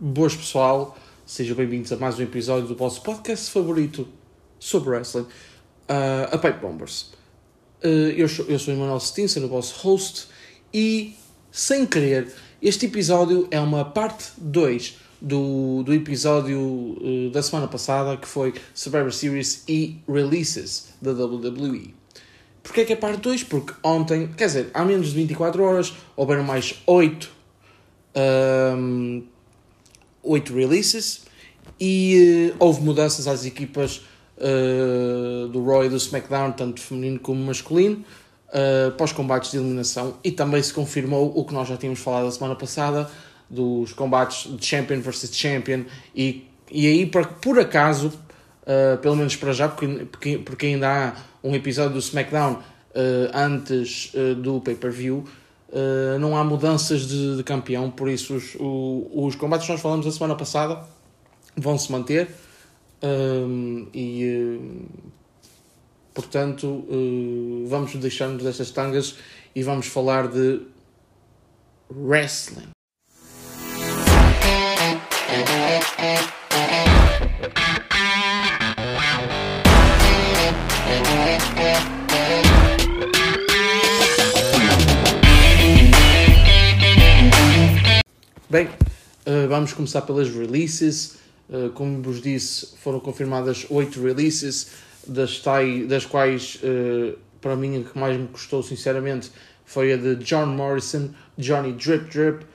Boas pessoal, sejam bem-vindos a mais um episódio do vosso podcast favorito sobre wrestling, uh, a Pipe Bombers. Uh, eu, sou, eu sou o Emanuel Stinson, o vosso host, e sem querer, este episódio é uma parte 2 do, do episódio uh, da semana passada que foi Survivor Series e Releases da WWE. Porquê é que é parte 2? Porque ontem, quer dizer, há menos de 24 horas, houveram mais 8 um, 8 releases e uh, houve mudanças às equipas uh, do Raw e do SmackDown, tanto feminino como masculino, uh, pós combates de eliminação. E também se confirmou o que nós já tínhamos falado a semana passada dos combates de Champion versus Champion. E, e aí por, por acaso, uh, pelo menos para já, porque, porque, porque ainda há um episódio do SmackDown antes do pay-per-view, Uh, não há mudanças de, de campeão, por isso os, o, os combates que nós falamos a semana passada vão se manter um, e uh, portanto uh, vamos deixar-nos destas tangas e vamos falar de wrestling. Bem, uh, vamos começar pelas releases. Uh, como vos disse, foram confirmadas 8 releases, das, tai, das quais, uh, para mim, a que mais me custou, sinceramente, foi a de John Morrison, Johnny Drip Drip.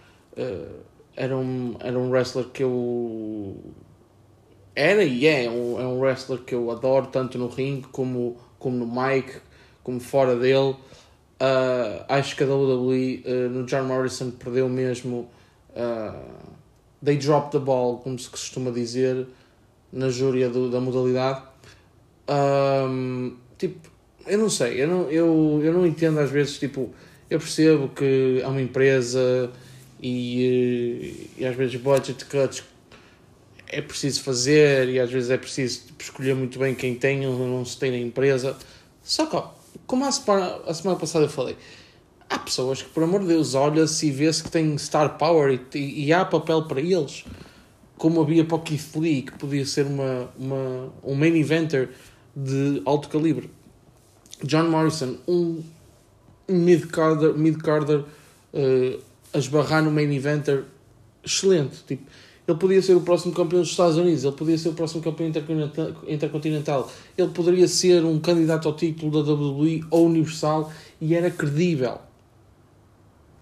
era, um, era um wrestler que eu. Era e é um, é um wrestler que eu adoro, tanto no ringue como, como no mic, como fora dele. acho que a WWE no John Morrison perdeu mesmo Uh, they dropped the ball, como se costuma dizer na júria do, da modalidade. Um, tipo, eu não sei, eu não, eu, eu não entendo às vezes, tipo, eu percebo que é uma empresa e, e às vezes budget cuts é preciso fazer e às vezes é preciso tipo, escolher muito bem quem tem ou não se tem na empresa. Só que, como a semana, a semana passada eu falei, há pessoas que, por amor de Deus, olha-se e vê-se que tem star power e, e, há papel para eles. Como havia para o Keith Lee, que podia ser uma, uma, um main eventer de alto calibre. John Morrison, um mid-carder, mid-carder uh, a esbarrar no main eventer excelente. Tipo, ele podia ser o próximo campeão dos Estados Unidos, ele podia ser o próximo campeão intercontinental, ele poderia ser um candidato ao título da WWE ou Universal e era credível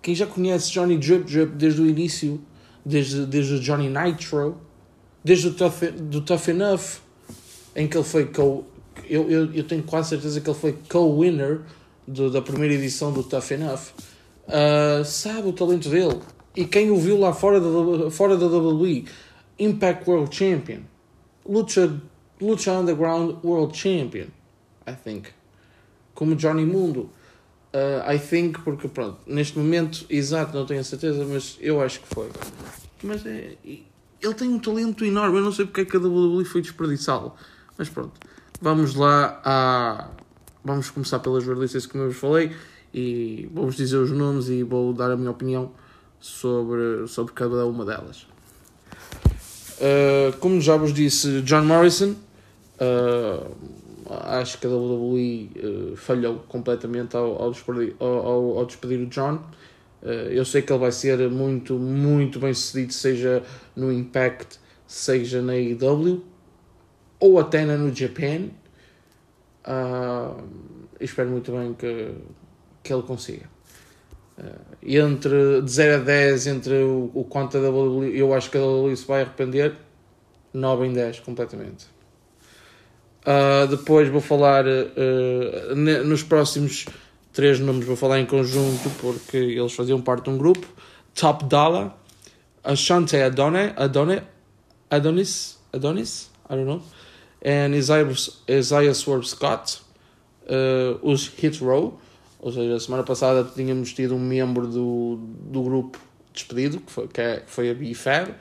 quem já conhece Johnny Drip Drip desde o início, desde, desde o Johnny Nitro, desde o Tough, do Tough Enough, em que ele foi co eu, eu, eu tenho quase certeza que ele foi co-winner da primeira edição do Tough Enough, uh, sabe o talento dele. E quem o viu lá fora da, fora da WWE, Impact World Champion, Lucha, Lucha Underground World Champion, I think. Como Johnny Mundo. Uh, I think, porque pronto, neste momento, exato, não tenho a certeza, mas eu acho que foi. Mas é, ele tem um talento enorme, eu não sei porque é que a WWE foi desperdiçá-lo. Mas pronto, vamos lá a. Vamos começar pelas releases que eu vos falei e vou-vos dizer os nomes e vou dar a minha opinião sobre, sobre cada uma delas. Uh, como já vos disse, John Morrison. Uh, acho que a WWE uh, falhou completamente ao, ao, despedir, ao, ao, despedir o John. Uh, eu sei que ele vai ser muito, muito bem sucedido, seja no Impact, seja na AEW ou até na no Japan. Uh, espero muito bem que, que ele consiga. Uh, entre de 0 a 10, entre o, o quanto a WWE, eu acho que a WWE se vai arrepender, 9 em 10 completamente. Uh, depois vou falar uh, nos próximos três nomes, vou falar em conjunto porque eles faziam parte de um grupo. Top Dollar, Ashante Adone, Adone, Adonis, Adonis, I don't know, and Isaiah, Isaiah Swerve Scott, uh, os Hit Row, ou seja, a semana passada tínhamos tido um membro do, do grupo despedido, que foi, que é, foi a BFAB,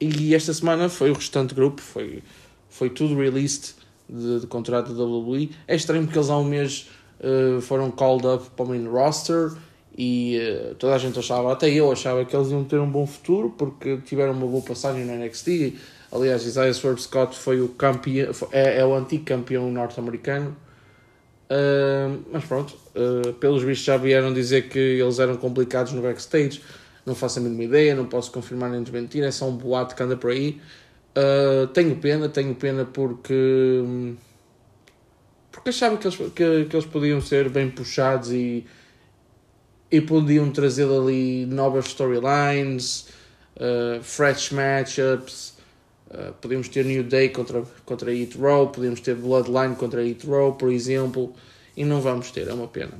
e esta semana foi o restante grupo, foi, foi tudo released de, de contrato da WWE. É estranho porque eles há um mês uh, foram called up para o main roster e uh, toda a gente achava, até eu achava que eles iam ter um bom futuro porque tiveram uma boa passagem no NXT. Aliás, Isaiah Swerve Scott foi o campeão, é, é o antigo campeão norte-americano. Uh, mas pronto, uh, pelos vistos já vieram dizer que eles eram complicados no backstage. Não faço a mínima ideia, não posso confirmar nem desmentir, é só um boato que anda por aí. Uh, tenho pena, tenho pena porque. Porque achava que eles, que, que eles podiam ser bem puxados e e podiam trazer ali novas storylines, uh, fresh matchups. Uh, podíamos ter New Day contra, contra Hit Row, podíamos ter Bloodline contra Hit Row, por exemplo, e não vamos ter, é uma pena.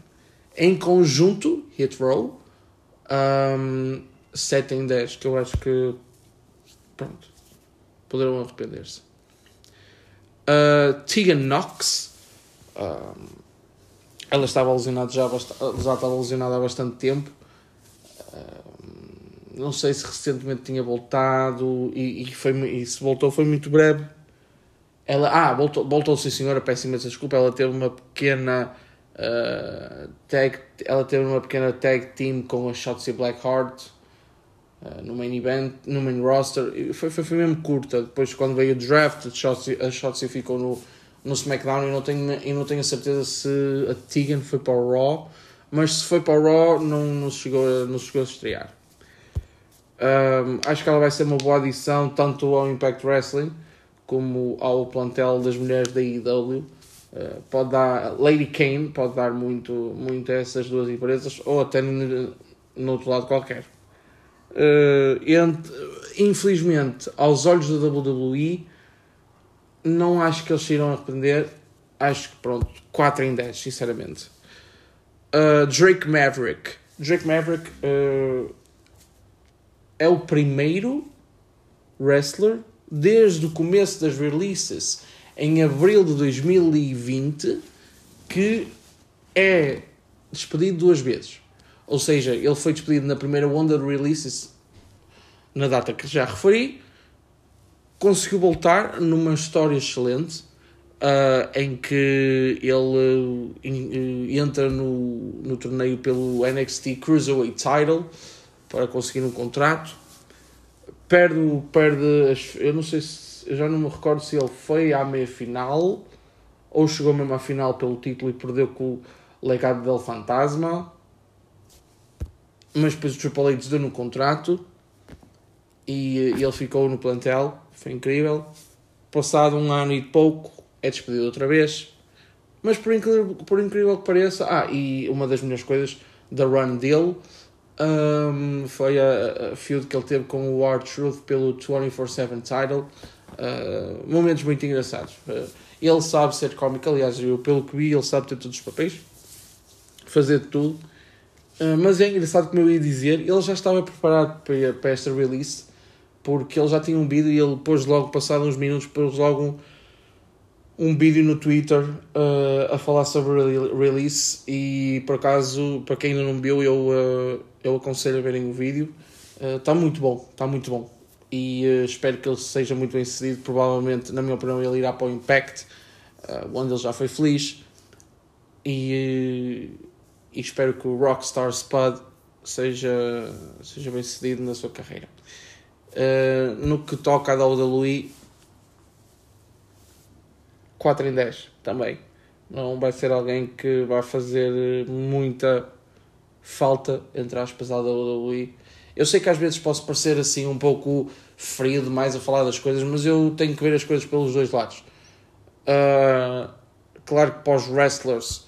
Em conjunto, Hit Row, um, 7 em 10, que eu acho que pronto, poderão arrepender-se. Uh, Tegan Knox, um, ela estava lesionada já, já estava lesionada há bastante tempo. não sei se recentemente tinha voltado e, e, foi, e se voltou foi muito breve. Ela, ah, voltou, voltou sim senhora, peço imensa desculpa, ela teve uma pequena uh, tag, ela teve uma pequena tag team com a Shotzi Blackheart uh, no main event, no main roster, foi, foi, foi mesmo curta, depois quando veio o draft a Shotzi, ficou no, no SmackDown e não tenho, e não tenho a certeza se a Tegan foi para o Raw, mas se foi para o Raw não, não, chegou, não chegou a estrear. Um, acho que ela vai ser uma boa adição tanto ao Impact Wrestling como ao plantel das mulheres da IW. Uh, pode dar, Lady Kane pode dar muito, muito a essas duas empresas ou até no, no outro lado qualquer. Uh, entre, infelizmente, aos olhos da WWE, não acho que eles se irão arrepender. Acho que pronto, 4 em 10, sinceramente. Uh, Drake Maverick. Drake Maverick uh, é o primeiro wrestler desde o começo das releases em abril de 2020 que é despedido duas vezes. Ou seja, ele foi despedido na primeira onda de releases na data que já referi conseguiu voltar numa história excelente uh, em que ele uh, entra no, no torneio pelo NXT Cruiserweight Title para conseguir um contrato. Perde, perde as, eu não sei se eu já não me recordo se ele foi à meia final ou chegou mesmo à final pelo título e perdeu com o legado del Fantasma. Mas depois o Triple H deu no contrato e, e ele ficou no plantel foi incrível. Passado um ano e pouco, é despedido outra vez. Mas por incrível, por incrível que pareça, ah, e uma das melhores coisas da run dele um, foi a, a feud que ele teve com o R-Truth pelo 24-7 title. Uh, momentos muito engraçados. Uh, ele sabe ser cómico, aliás, eu, pelo que vi, ele sabe ter todos os papéis, fazer tudo. Uh, mas é engraçado como eu ia dizer, ele já estava preparado para, para esta release porque ele já tinha um vídeo e ele depois logo passado uns minutos pôs logo um, um vídeo no Twitter uh, a falar sobre o release e por acaso para quem ainda não viu eu, uh, eu aconselho a verem o vídeo. Está uh, muito bom está muito bom. E espero que ele seja muito bem sucedido. Provavelmente na minha opinião ele irá para o Impact onde ele já foi feliz. E, e espero que o Rockstar Spud seja, seja bem sucedido na sua carreira Uh, no que toca a WWE, 4 em 10 também. Não vai ser alguém que vai fazer muita falta, entre aspas, à WWE. Eu sei que às vezes posso parecer assim um pouco frio demais a falar das coisas, mas eu tenho que ver as coisas pelos dois lados. Uh, claro que para os wrestlers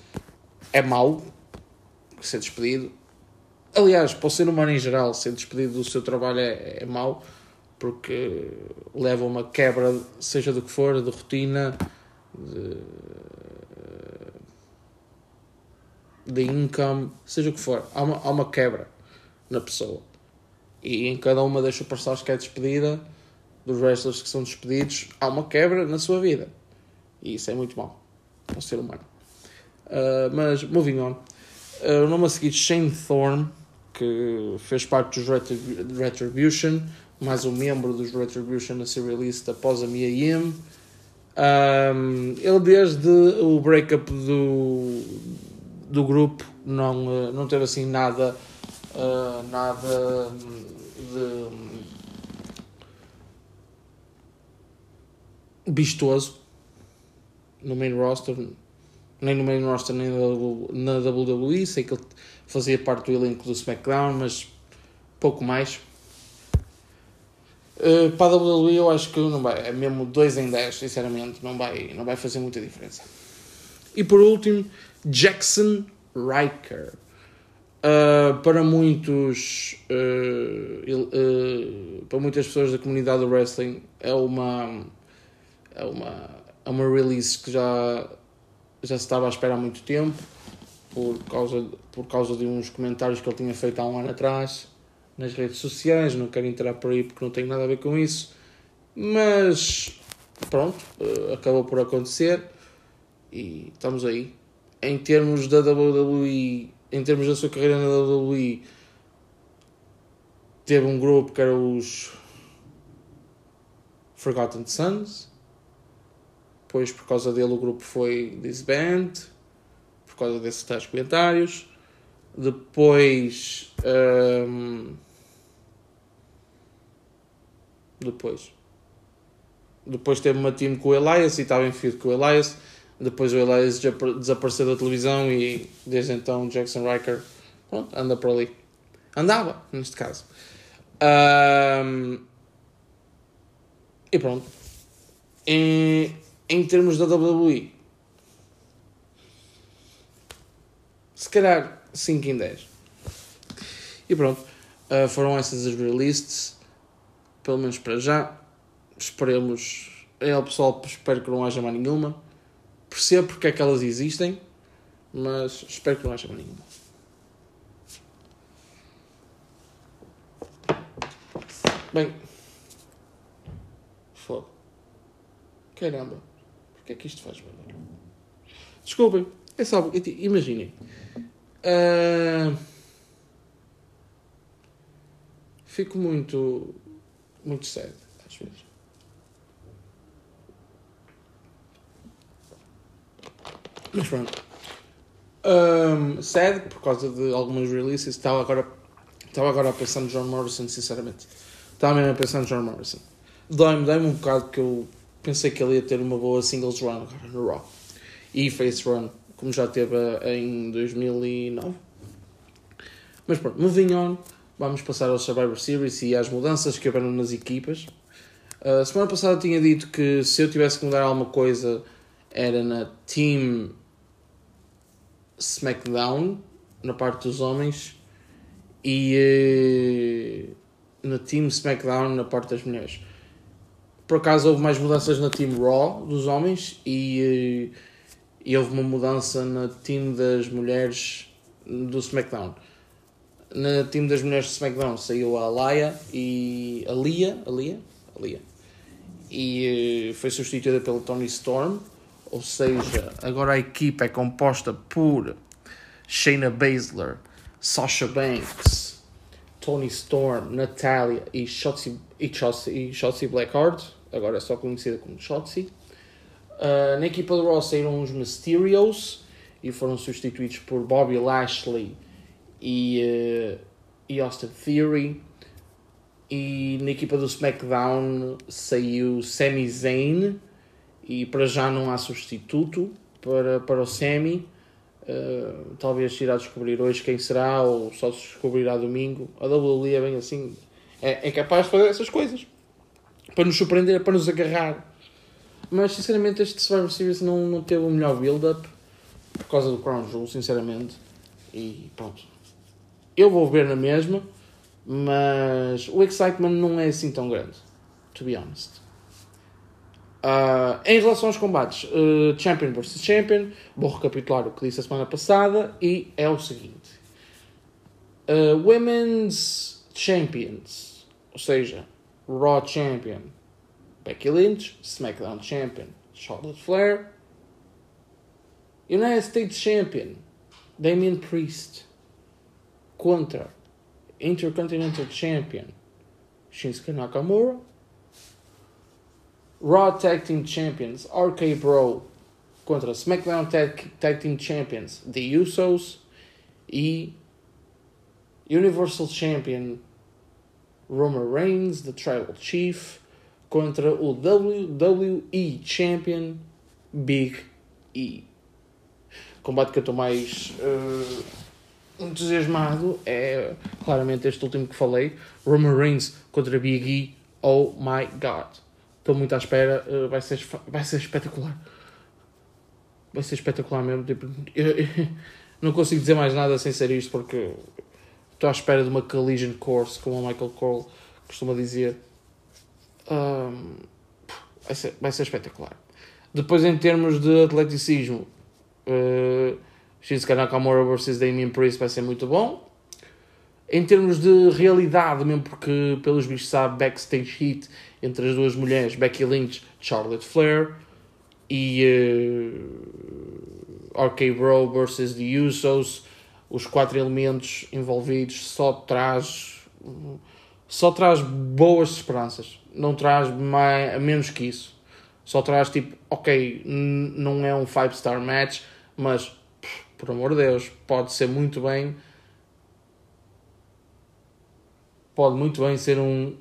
é mau ser despedido. Aliás, para o ser humano em geral, ser despedido do seu trabalho é, é mau porque leva uma quebra, seja do que for, de rotina, de, de income, seja o que for, há uma, há uma quebra na pessoa. E em cada uma das superstars que é despedida, dos wrestlers que são despedidos, há uma quebra na sua vida. E isso é muito mau para o ser humano. Uh, mas, moving on. Uh, o nome a seguir, Shane Thorne, que fez parte dos Retribution, mais um membro dos Retribution a ser released após a Mia Yim. Um, ele desde o breakup do do grupo não, uh, não teve assim nada, uh, nada de vistoso no main roster, nem no main roster nem na WWE. Sei que ele fazia parte do elenco do SmackDown, mas pouco mais. Uh, para a WWE eu acho que não vai, é mesmo 2 em 10, sinceramente, não vai, não vai fazer muita diferença. E por último, Jackson Riker. Uh, para muitos, uh, para muitas pessoas da comunidade do wrestling, é uma, é uma, é uma release que já, já se estava à espera há muito tempo, por causa, por causa de uns comentários que ele tinha feito há um ano atrás nas redes sociais, não quero entrar por aí porque não tem nada a ver com isso, mas pronto, uh, acabou por acontecer e estamos aí. Em termos da WWE, em termos da sua carreira na WWE, teve um grupo que era os Forgotten Sons. Depois, por causa dele, o grupo foi disband, por causa desses tais comentários. Depois. Um, depois. Depois teve uma team com o Elias e estava em feed com o Elias. Depois o Elias desapareceu da televisão e desde então Jackson Riker pronto, anda por ali. Andava, neste caso. Um, e pronto. Em, em termos da WWE, se calhar 5 em 10. E pronto. Uh, foram essas as releases pelo menos para já. Esperemos. É o pessoal, espero que não haja mais nenhuma. Percebo porque é que elas existem, mas espero que não haja mais nenhuma. Bem. Foda. Caramba. Porquê é que isto faz barulho? Desculpem. É só. Imaginem. Uh, fico muito muito sério, às vezes. Mas pronto. Um, sad por causa de algumas releases. Estava agora, estava agora a pensar no John Morrison, sinceramente. Estava mesmo a pensar no John Morrison. Dói-me, dói-me um bocado que eu pensei que ele ia ter uma boa singles run agora no Raw. E face run, como já teve em 2009. Mas pronto, moving on. Vamos passar ao Survivor Series e às mudanças que houveram nas equipas. Uh, semana passada tinha dito que se eu tivesse que mudar alguma coisa era na Team SmackDown, na parte dos homens, e uh, na Team SmackDown, na parte das mulheres. Por acaso houve mais mudanças na Team Raw dos homens e, uh, e houve uma mudança na Team das mulheres do SmackDown. No time das mulheres de SmackDown saiu a Alaya e a Lia, a Lia, a Lia. E eh, foi substituída pela Tony Storm, ou seja, agora a equipa é composta por Shayna Baszler, Sasha Banks, Tony Storm, Natalia e Shotzi, e Shotzi, e Shotzi Blackheart, agora é só conhecida como Shotzi. Uh, na equipa do Raw saíram os Mysterios e foram substituídos por Bobby Lashley e, uh, e Austin Theory. E na equipa do SmackDown saiu Sami Zayn e para já não há substituto para, para o Sami. Uh, talvez se irá descobrir hoje quem será ou só se descobrirá domingo. A WWE é bem assim, é, é capaz de fazer essas coisas para nos surpreender, para nos agarrar. Mas sinceramente este Survivor Series não, não teve o melhor build-up por causa do Crown Jewel, sinceramente. E pronto, eu vou ver na mesma, mas o excitement não é assim tão grande, to be honest. Uh, em relação aos combates, uh, Champion vs Champion, vou recapitular o que disse a semana passada e é o seguinte: uh, Women's Champions, ou seja, Raw Champion. Becky Lynch, SmackDown Champion. Charlotte Flair, United States Champion. Damien Priest, contra Intercontinental Champion. Shinsuke Nakamura, Raw Tag Team Champions RK Bro contra SmackDown Tag, Tag Team Champions The Usos. E Universal Champion Roman Reigns, The Tribal Chief, contra o WWE Champion Big E. combate que eu estou mais uh, entusiasmado é claramente este último que falei: Roman Reigns contra Big E. Oh my god! Estou muito à espera, uh, vai, ser, vai ser espetacular. Vai ser espetacular mesmo. Tipo, eu, eu, não consigo dizer mais nada sem ser isto porque estou à espera de uma collision course, como o Michael Cole costuma dizer. Um, vai, ser, vai ser espetacular. Depois, em termos de atleticismo, uh, Shinsuke Nakamura versus Damien Priest vai ser muito bom. Em termos de realidade, mesmo porque pelos bichos sabe, backstage hit entre as duas mulheres, Becky Lynch, Charlotte Flair e uh, RK Bro versus The Usos, os quatro elementos envolvidos só traz só traz boas esperanças, não traz mais, menos que isso. Só traz tipo, ok, não é um 5 star match, mas por amor de Deus, pode ser muito bem. Pode muito bem ser um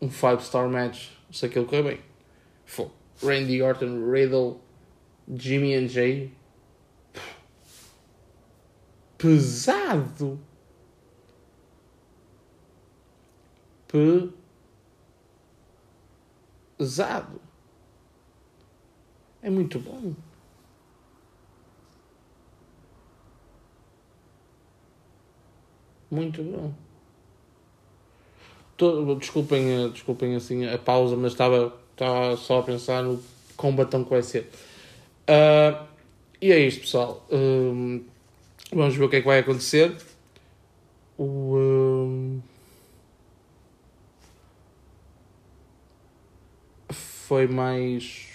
um 5 star match se aquilo correr bem. Randy Orton, Riddle, Jimmy and Jay. Pesado. Pesado. É muito bom. Muito bom. Todo, desculpem, desculpem assim a pausa, mas estava, estava só a pensar no combatão que vai ser. Uh, e é isto, pessoal. Uh, vamos ver o que é que vai acontecer. O. Uh, foi mais.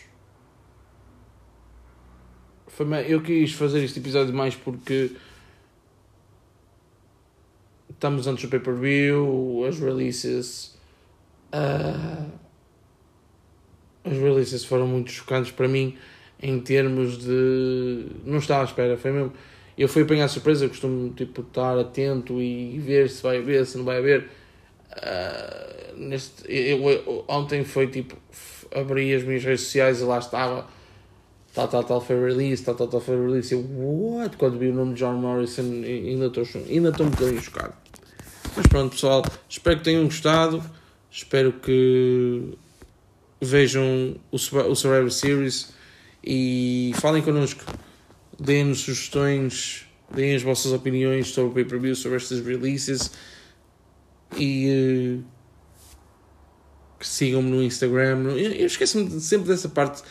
Foi mais. Eu quis fazer este episódio mais porque estamos antes do pay-per-view, as releases. Uh, as releases foram muito chocantes para mim em termos de. Não estava à espera, foi mesmo. Eu fui apanhar surpresa, eu costumo tipo, estar atento e ver se vai haver, se não vai haver. Uh, neste, eu, eu, ontem foi tipo. Abri as minhas redes sociais e lá estava. Tal, tal, tal foi release, tal, tal, tal foi release. Eu, what? Quando vi o nome de John Morrison, ainda estou ainda estou um bocadinho chocado. Mas pronto, pessoal, espero que tenham gostado. Espero que vejam o, o Survivor Series e falem connosco. Deem-nos sugestões, deem as vossas opiniões sobre o pay-per-view, sobre estas releases e uh, sigam-me no Instagram. Eu, eu esqueço-me sempre dessa parte.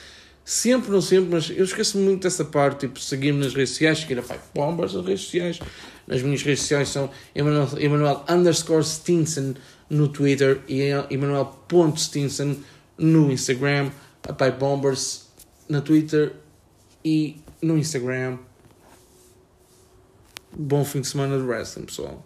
Sempre, não sempre, mas eu esqueço-me muito dessa parte. Tipo, seguir-me nas redes sociais, seguir a Five Bombers nas redes sociais. Nas minhas redes sociais são Emanuel, Emanuel underscore Stinson no Twitter e Emanuel.stinson no Instagram. A Pipe Bombers na Twitter e no Instagram. Bom fim de semana de wrestling, pessoal.